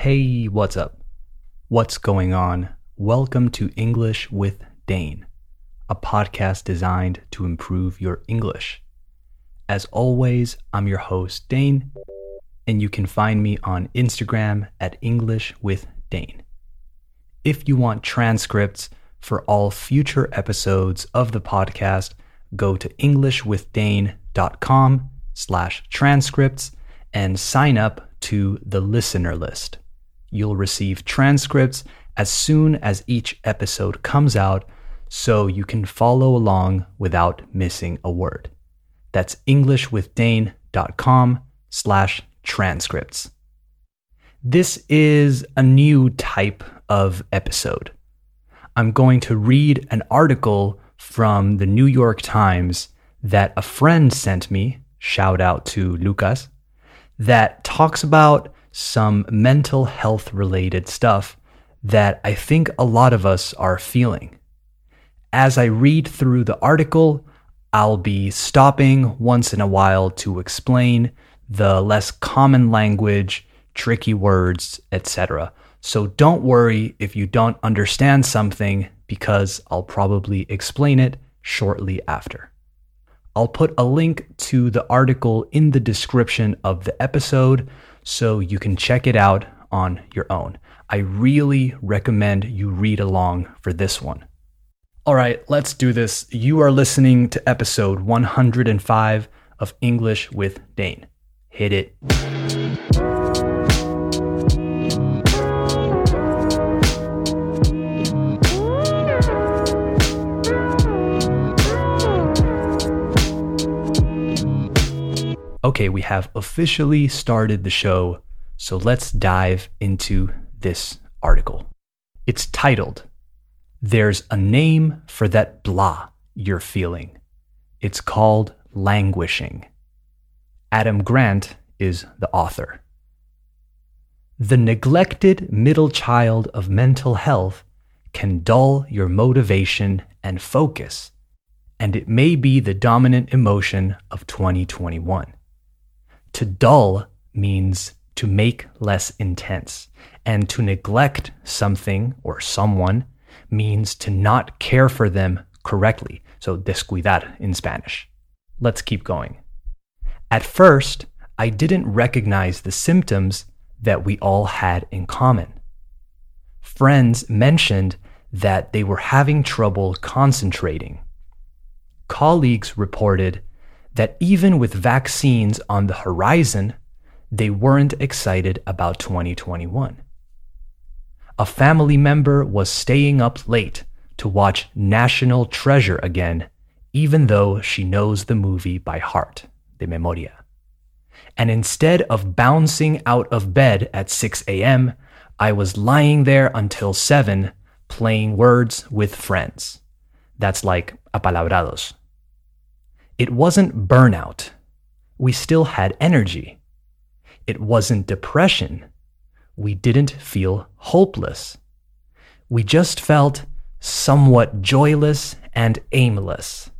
Hey, what's up? What's going on? Welcome to English with Dane, a podcast designed to improve your English. As always, I'm your host, Dane, and you can find me on Instagram at English with Dane. If you want transcripts for all future episodes of the podcast, go to englishwithdane.com slash transcripts and sign up to the listener list. You'll receive transcripts as soon as each episode comes out so you can follow along without missing a word. That's englishwithdane.com slash transcripts. This is a new type of episode. I'm going to read an article from the New York Times that a friend sent me, shout out to Lucas, that talks about some mental health related stuff that I think a lot of us are feeling. As I read through the article, I'll be stopping once in a while to explain the less common language, tricky words, etc. So don't worry if you don't understand something because I'll probably explain it shortly after. I'll put a link to the article in the description of the episode so you can check it out on your own. I really recommend you read along for this one. All right, let's do this. You are listening to episode 105 of English with Dane. Hit it. Okay, we have officially started the show, so let's dive into this article. It's titled, There's a Name for That Blah You're Feeling. It's called Languishing. Adam Grant is the author. The neglected middle child of mental health can dull your motivation and focus, and it may be the dominant emotion of 2021. To dull means to make less intense, and to neglect something or someone means to not care for them correctly. So, descuidar in Spanish. Let's keep going. At first, I didn't recognize the symptoms that we all had in common. Friends mentioned that they were having trouble concentrating. Colleagues reported that even with vaccines on the horizon, they weren't excited about 2021. A family member was staying up late to watch National Treasure again, even though she knows the movie by heart, de memoria. And instead of bouncing out of bed at 6 a.m., I was lying there until 7 playing words with friends. That's like apalabrados. It wasn't burnout. We still had energy. It wasn't depression. We didn't feel hopeless. We just felt somewhat joyless and aimless.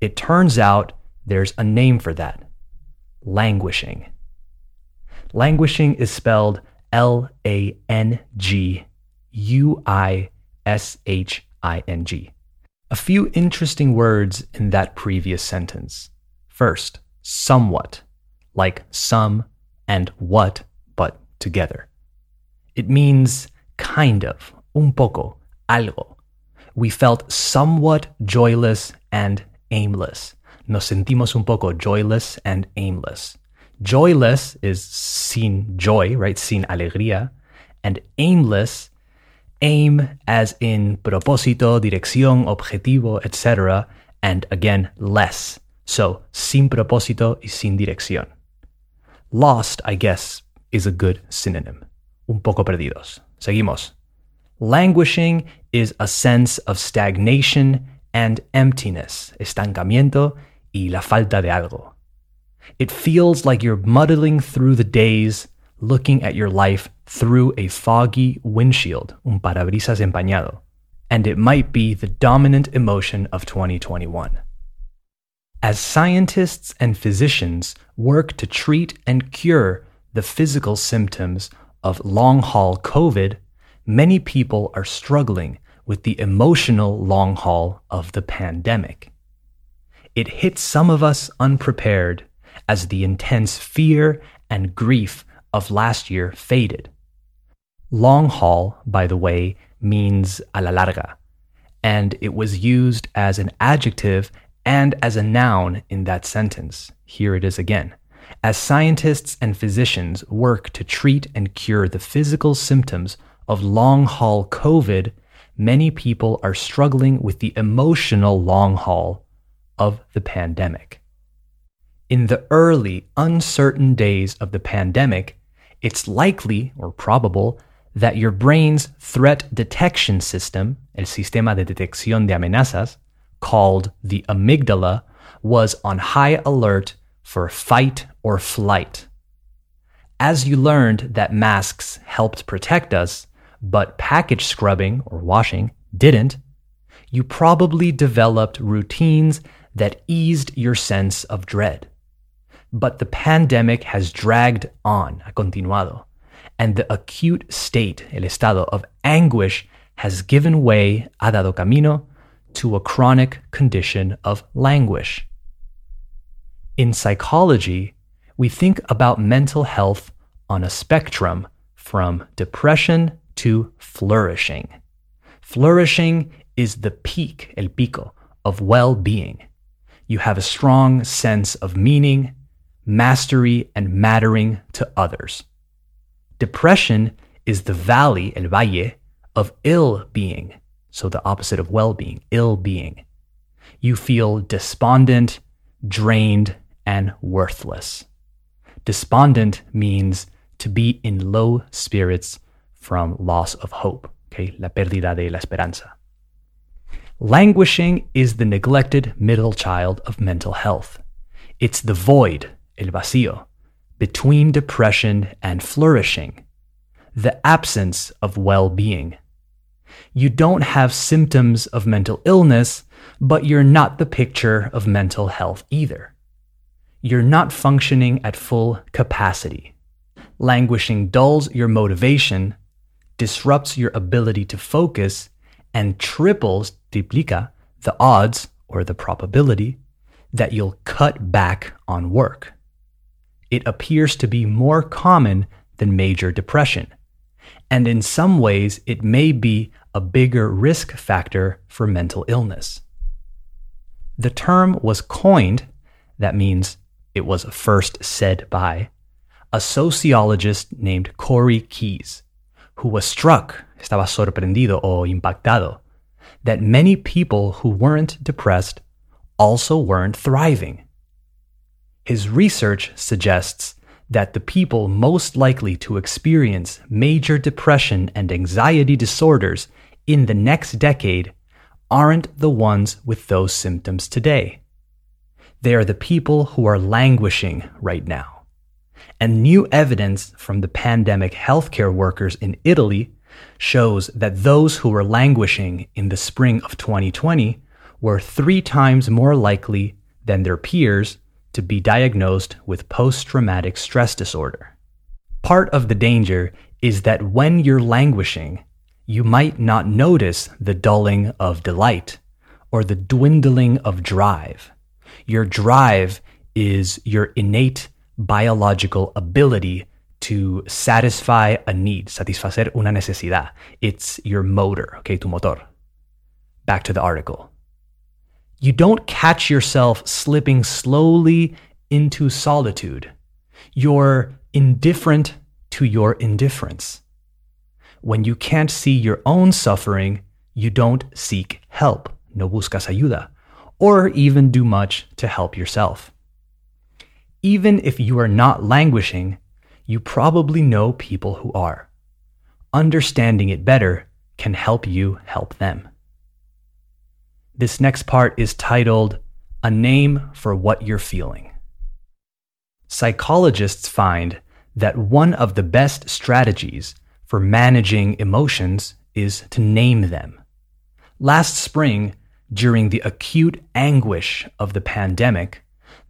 It turns out there's a name for that languishing. Languishing is spelled L A N G U I S H I N G. A few interesting words in that previous sentence. First, somewhat, like some and what, but together. It means kind of, un poco, algo. We felt somewhat joyless and aimless. Nos sentimos un poco joyless and aimless. Joyless is sin joy, right? Sin alegría. And aimless aim as in propósito, dirección, objetivo, etc. And again, less. So, sin propósito y sin dirección. Lost, I guess, is a good synonym. Un poco perdidos. Seguimos. Languishing is a sense of stagnation and emptiness, estancamiento y la falta de algo. It feels like you're muddling through the days, looking at your life through a foggy windshield, un parabrisas empañado, and it might be the dominant emotion of 2021. As scientists and physicians work to treat and cure the physical symptoms, of long haul COVID, many people are struggling with the emotional long haul of the pandemic. It hit some of us unprepared as the intense fear and grief of last year faded. Long haul, by the way, means a la larga, and it was used as an adjective and as a noun in that sentence. Here it is again. As scientists and physicians work to treat and cure the physical symptoms of long haul COVID, many people are struggling with the emotional long haul of the pandemic. In the early, uncertain days of the pandemic, it's likely or probable that your brain's threat detection system, el sistema de detección de amenazas, called the amygdala, was on high alert for fight or flight. As you learned that masks helped protect us, but package scrubbing or washing didn't, you probably developed routines that eased your sense of dread. But the pandemic has dragged on, ha continuado, and the acute state, el estado of anguish, has given way, ha dado camino, to a chronic condition of languish. In psychology, we think about mental health on a spectrum from depression to flourishing. Flourishing is the peak, el pico, of well being. You have a strong sense of meaning, mastery, and mattering to others. Depression is the valley, el valle, of ill being, so the opposite of well being, ill being. You feel despondent, drained, and worthless. Despondent means to be in low spirits from loss of hope, okay? La pérdida de la esperanza. Languishing is the neglected middle child of mental health. It's the void, el vacío, between depression and flourishing, the absence of well being. You don't have symptoms of mental illness, but you're not the picture of mental health either. You're not functioning at full capacity. Languishing dulls your motivation, disrupts your ability to focus, and triples, triplica, the odds or the probability that you'll cut back on work. It appears to be more common than major depression, and in some ways, it may be a bigger risk factor for mental illness. The term was coined, that means it was first said by, a sociologist named Corey Keyes, who was struck, estaba sorprendido o impactado, that many people who weren't depressed also weren't thriving. His research suggests that the people most likely to experience major depression and anxiety disorders in the next decade aren't the ones with those symptoms today. They are the people who are languishing right now. And new evidence from the pandemic healthcare workers in Italy shows that those who were languishing in the spring of 2020 were three times more likely than their peers to be diagnosed with post traumatic stress disorder. Part of the danger is that when you're languishing, you might not notice the dulling of delight or the dwindling of drive. Your drive is your innate biological ability to satisfy a need, satisfacer una necesidad. It's your motor, okay, tu motor. Back to the article. You don't catch yourself slipping slowly into solitude. You're indifferent to your indifference. When you can't see your own suffering, you don't seek help, no buscas ayuda, or even do much to help yourself. Even if you are not languishing, you probably know people who are. Understanding it better can help you help them. This next part is titled A Name for What You're Feeling. Psychologists find that one of the best strategies for managing emotions is to name them. Last spring, during the acute anguish of the pandemic,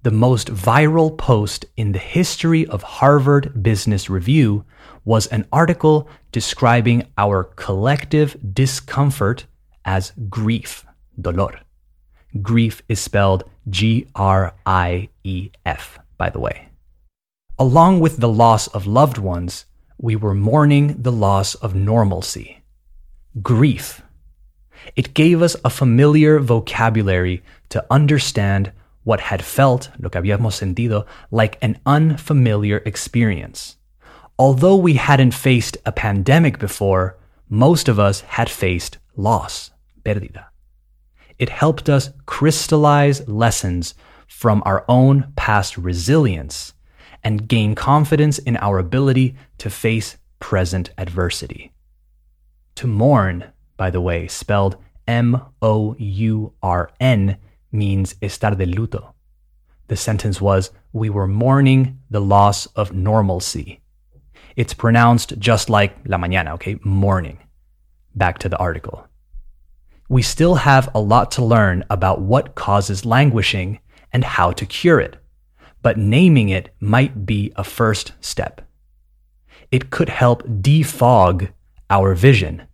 the most viral post in the history of Harvard Business Review was an article describing our collective discomfort as grief, dolor. Grief is spelled G R I E F, by the way. Along with the loss of loved ones, we were mourning the loss of normalcy. Grief. It gave us a familiar vocabulary to understand what had felt, lo que habíamos sentido, like an unfamiliar experience. Although we hadn't faced a pandemic before, most of us had faced loss, pérdida. It helped us crystallize lessons from our own past resilience and gain confidence in our ability to face present adversity. To mourn, by the way, spelled M O U R N, means estar de luto. The sentence was, We were mourning the loss of normalcy. It's pronounced just like la mañana, okay? Morning. Back to the article. We still have a lot to learn about what causes languishing and how to cure it, but naming it might be a first step. It could help defog our vision,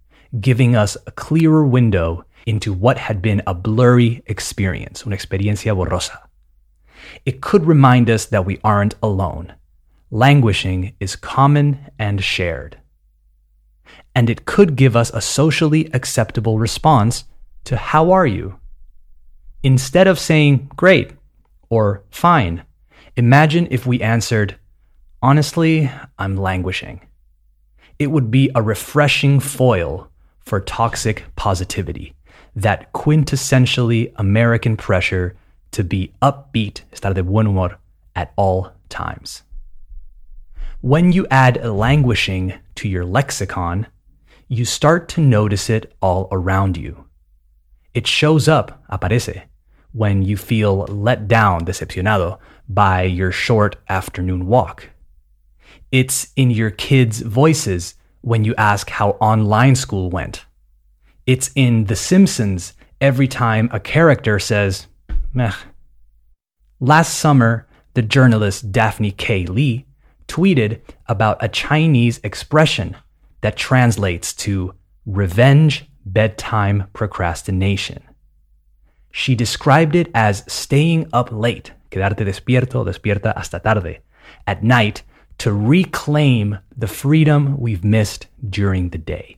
giving us a clearer window into what had been a blurry experience, una experiencia borrosa. It could remind us that we aren't alone. Languishing is common and shared. And it could give us a socially acceptable response to how are you? Instead of saying great or fine, imagine if we answered, honestly, I'm languishing. It would be a refreshing foil for toxic positivity that quintessentially American pressure to be upbeat, estar de buen humor at all times. When you add languishing to your lexicon, you start to notice it all around you. It shows up, aparece, when you feel let down, decepcionado, by your short afternoon walk. It's in your kids' voices when you ask how online school went it's in The Simpsons every time a character says, meh. Last summer, the journalist Daphne K. Lee tweeted about a Chinese expression that translates to revenge bedtime procrastination. She described it as staying up late, quedarte despierto, despierta hasta tarde, at night to reclaim the freedom we've missed during the day.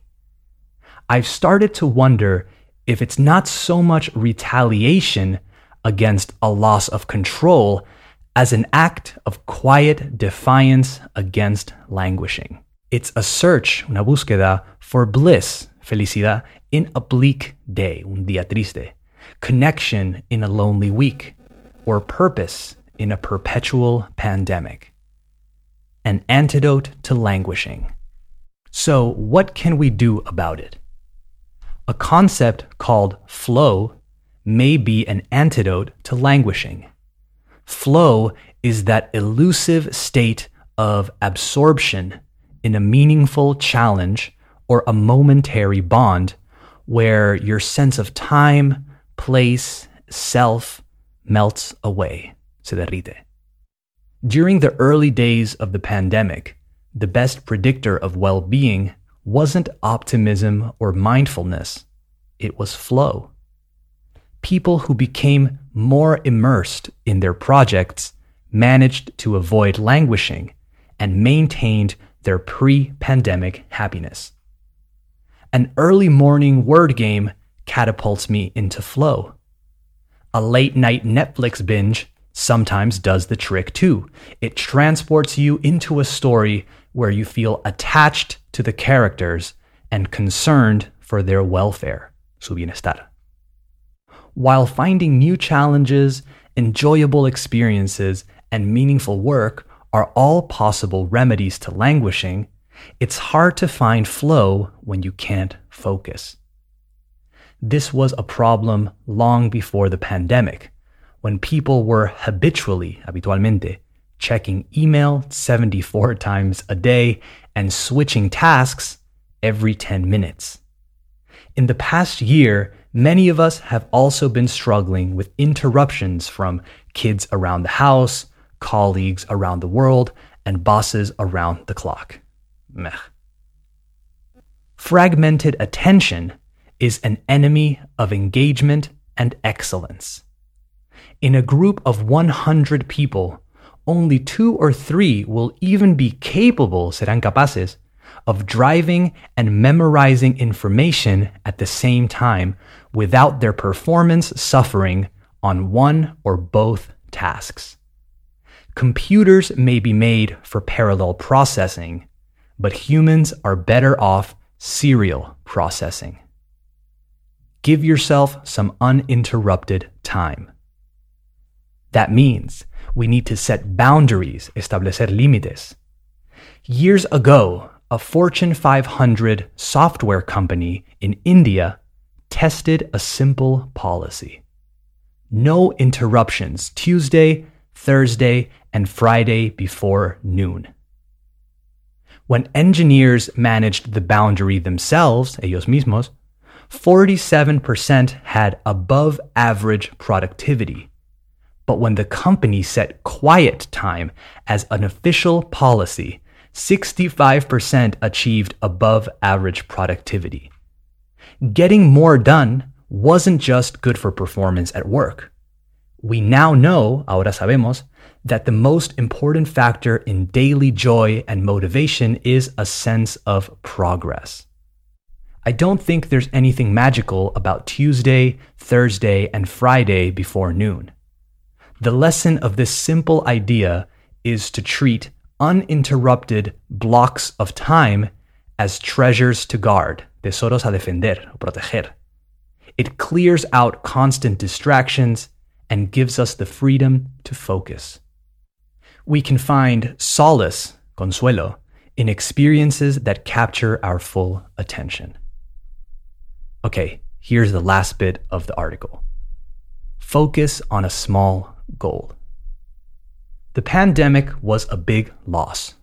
I've started to wonder if it's not so much retaliation against a loss of control as an act of quiet defiance against languishing. It's a search, una búsqueda, for bliss, felicidad, in a bleak day, un día triste, connection in a lonely week, or purpose in a perpetual pandemic. An antidote to languishing. So, what can we do about it? A concept called flow may be an antidote to languishing. Flow is that elusive state of absorption in a meaningful challenge or a momentary bond where your sense of time, place, self melts away, se derrite. During the early days of the pandemic, the best predictor of well being wasn't optimism or mindfulness, it was flow. People who became more immersed in their projects managed to avoid languishing and maintained their pre pandemic happiness. An early morning word game catapults me into flow. A late night Netflix binge sometimes does the trick too. It transports you into a story where you feel attached to the characters and concerned for their welfare, su bienestar. While finding new challenges, enjoyable experiences, and meaningful work are all possible remedies to languishing, it's hard to find flow when you can't focus. This was a problem long before the pandemic, when people were habitually, habitualmente, checking email 74 times a day, and switching tasks every 10 minutes. In the past year, many of us have also been struggling with interruptions from kids around the house, colleagues around the world, and bosses around the clock. Meh. Fragmented attention is an enemy of engagement and excellence. In a group of 100 people, only two or three will even be capable, serán capaces, of driving and memorizing information at the same time without their performance suffering on one or both tasks. Computers may be made for parallel processing, but humans are better off serial processing. Give yourself some uninterrupted time. That means we need to set boundaries, establecer límites. Years ago, a Fortune 500 software company in India tested a simple policy no interruptions Tuesday, Thursday, and Friday before noon. When engineers managed the boundary themselves, ellos mismos, 47% had above average productivity. But when the company set quiet time as an official policy, 65% achieved above average productivity. Getting more done wasn't just good for performance at work. We now know, ahora sabemos, that the most important factor in daily joy and motivation is a sense of progress. I don't think there's anything magical about Tuesday, Thursday, and Friday before noon. The lesson of this simple idea is to treat uninterrupted blocks of time as treasures to guard, tesoros a defender, proteger. It clears out constant distractions and gives us the freedom to focus. We can find solace, consuelo, in experiences that capture our full attention. Okay, here's the last bit of the article. Focus on a small goal. The pandemic was a big loss.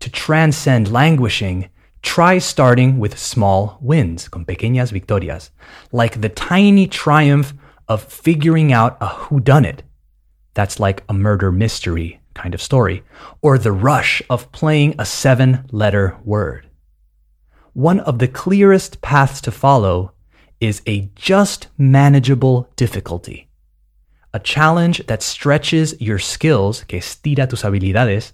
To transcend languishing, try starting with small wins, con pequeñas victorias, like the tiny triumph of figuring out a whodunit. That's like a murder mystery kind of story, or the rush of playing a seven letter word. One of the clearest paths to follow is a just manageable difficulty. A challenge that stretches your skills, que estira tus habilidades,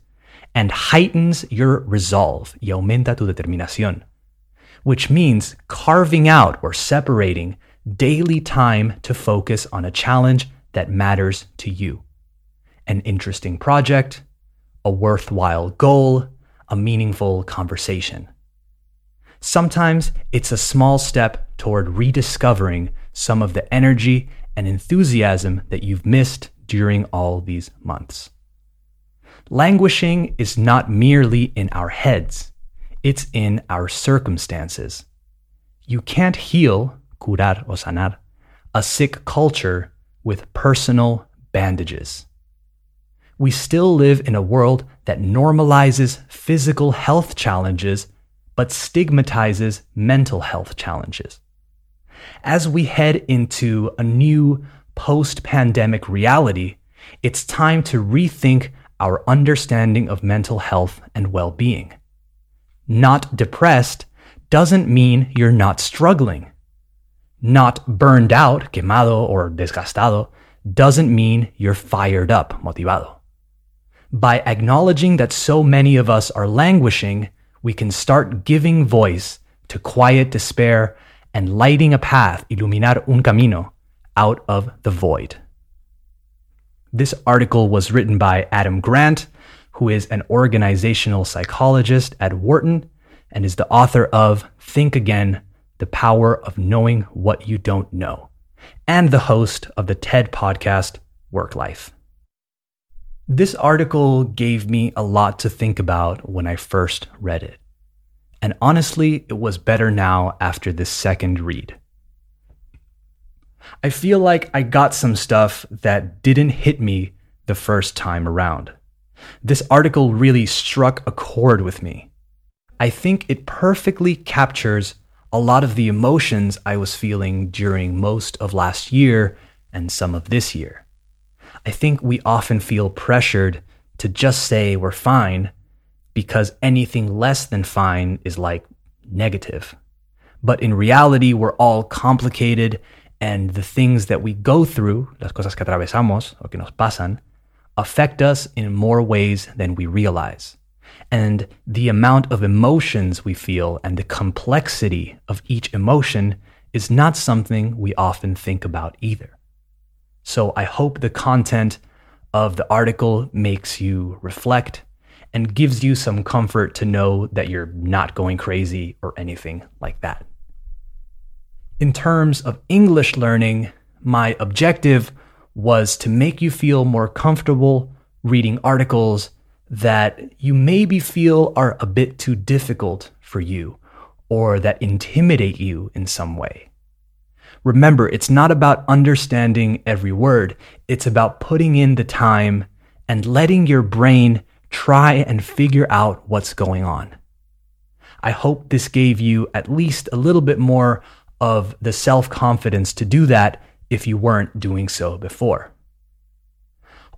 and heightens your resolve y aumenta tu determinación, which means carving out or separating daily time to focus on a challenge that matters to you. An interesting project, a worthwhile goal, a meaningful conversation. Sometimes it's a small step toward rediscovering some of the energy and enthusiasm that you've missed during all these months. Languishing is not merely in our heads, it's in our circumstances. You can't heal, curar o sanar, a sick culture with personal bandages. We still live in a world that normalizes physical health challenges but stigmatizes mental health challenges. As we head into a new post pandemic reality, it's time to rethink our understanding of mental health and well being. Not depressed doesn't mean you're not struggling. Not burned out, quemado, or desgastado doesn't mean you're fired up, motivado. By acknowledging that so many of us are languishing, we can start giving voice to quiet despair and lighting a path, iluminar un camino, out of the void. This article was written by Adam Grant, who is an organizational psychologist at Wharton and is the author of Think Again The Power of Knowing What You Don't Know, and the host of the TED podcast Work Life. This article gave me a lot to think about when I first read it. And honestly, it was better now after this second read. I feel like I got some stuff that didn't hit me the first time around. This article really struck a chord with me. I think it perfectly captures a lot of the emotions I was feeling during most of last year and some of this year. I think we often feel pressured to just say we're fine because anything less than fine is like negative. But in reality, we're all complicated and the things that we go through, las cosas que atravesamos o que nos pasan, affect us in more ways than we realize. And the amount of emotions we feel and the complexity of each emotion is not something we often think about either. So I hope the content of the article makes you reflect and gives you some comfort to know that you're not going crazy or anything like that. In terms of English learning, my objective was to make you feel more comfortable reading articles that you maybe feel are a bit too difficult for you or that intimidate you in some way. Remember, it's not about understanding every word, it's about putting in the time and letting your brain try and figure out what's going on. I hope this gave you at least a little bit more of the self confidence to do that if you weren't doing so before.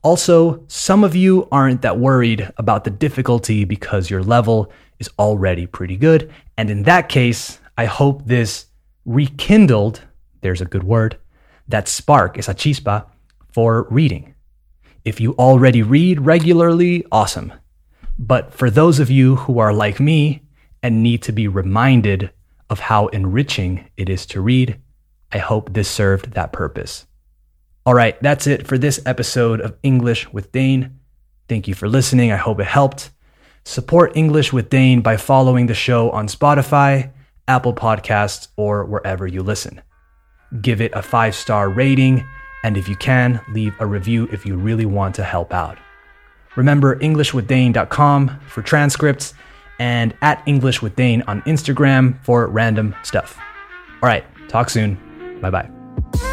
Also, some of you aren't that worried about the difficulty because your level is already pretty good. And in that case, I hope this rekindled, there's a good word, that spark, esa chispa, for reading. If you already read regularly, awesome. But for those of you who are like me and need to be reminded of how enriching it is to read. I hope this served that purpose. All right, that's it for this episode of English with Dane. Thank you for listening. I hope it helped. Support English with Dane by following the show on Spotify, Apple Podcasts, or wherever you listen. Give it a five star rating, and if you can, leave a review if you really want to help out. Remember EnglishWithDane.com for transcripts and at English with Dane on Instagram for random stuff. All right, talk soon. Bye bye.